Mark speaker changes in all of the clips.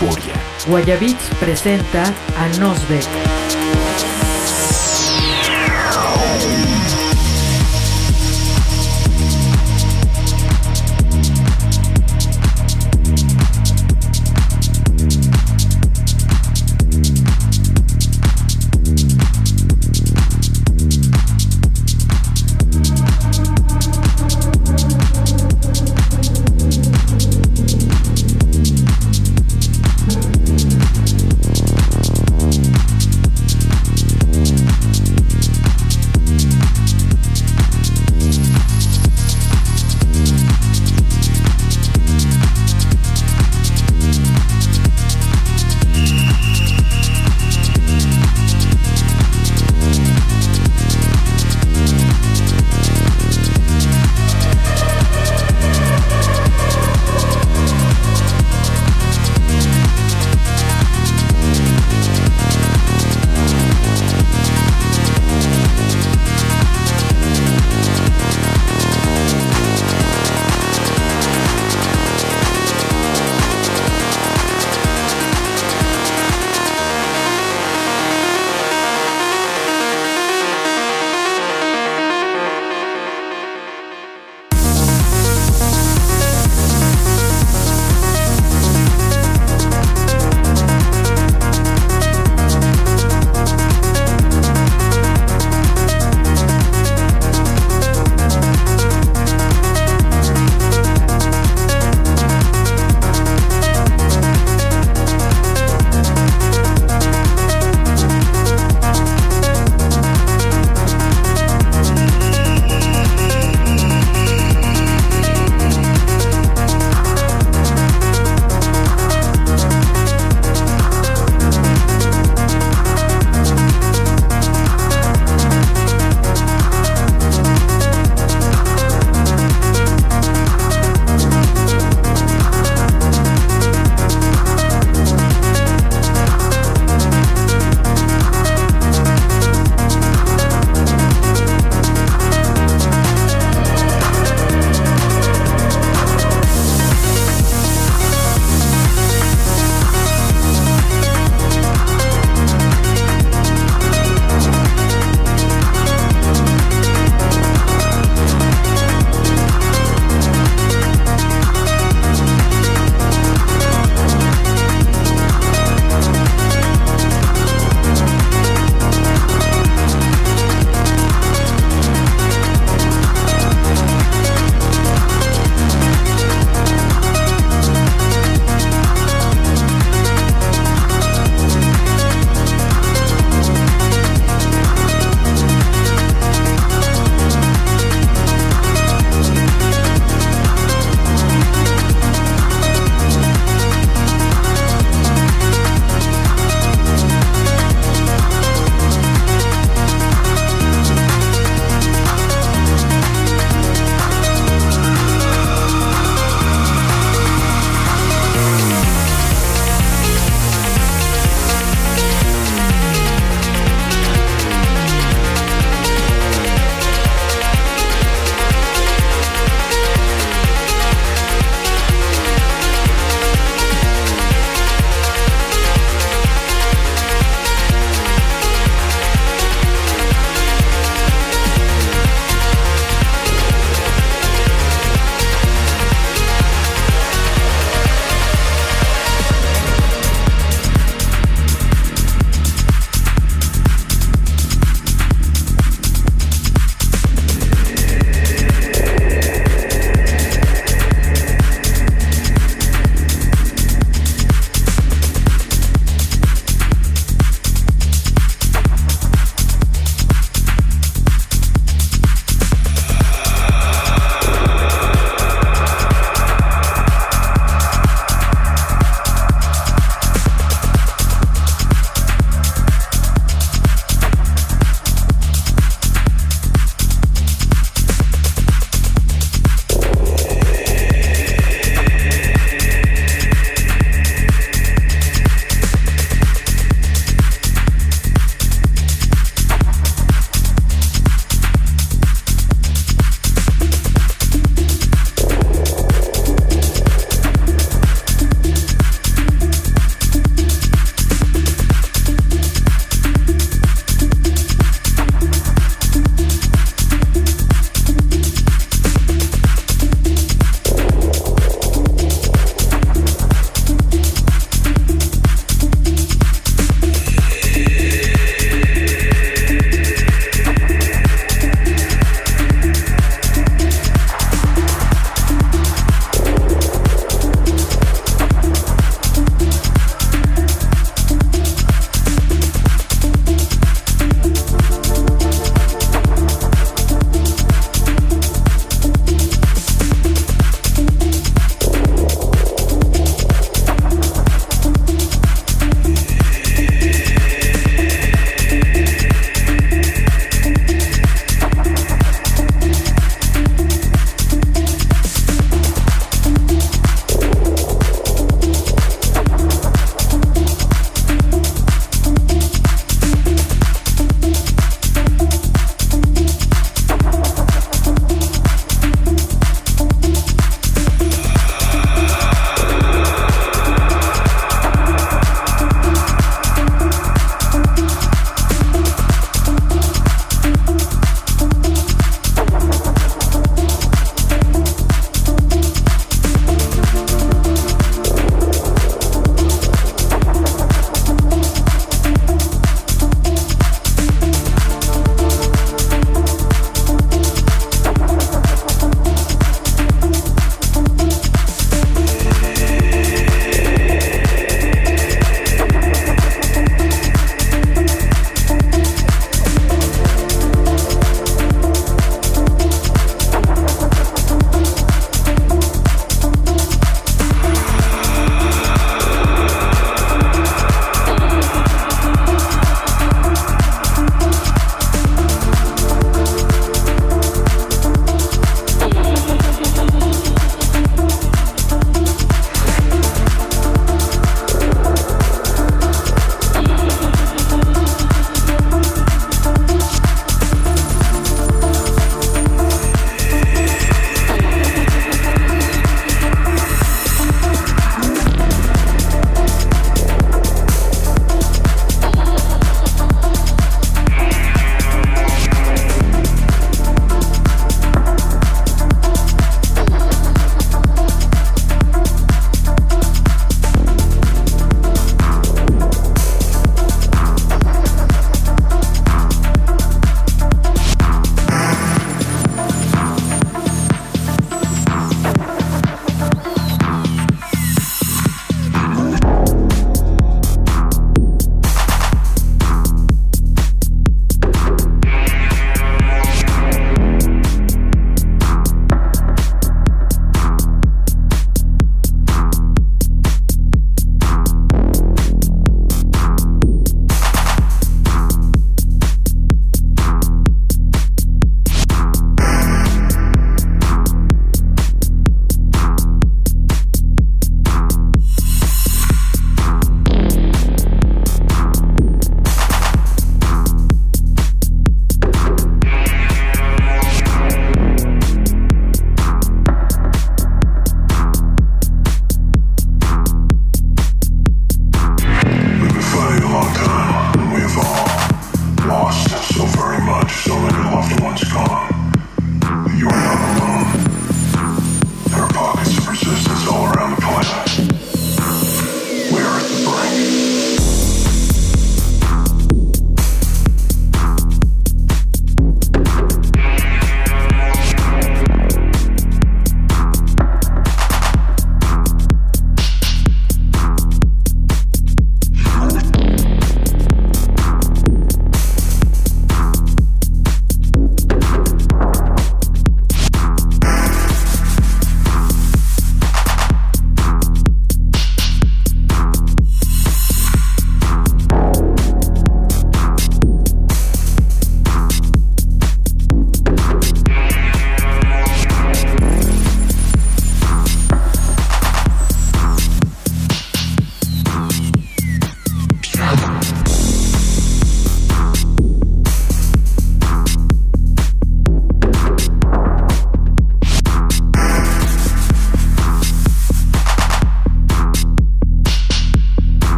Speaker 1: euforia.
Speaker 2: Guayabits presenta a Nosbeck.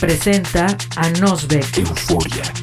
Speaker 2: Presenta a Nosbeck.
Speaker 1: Euforia.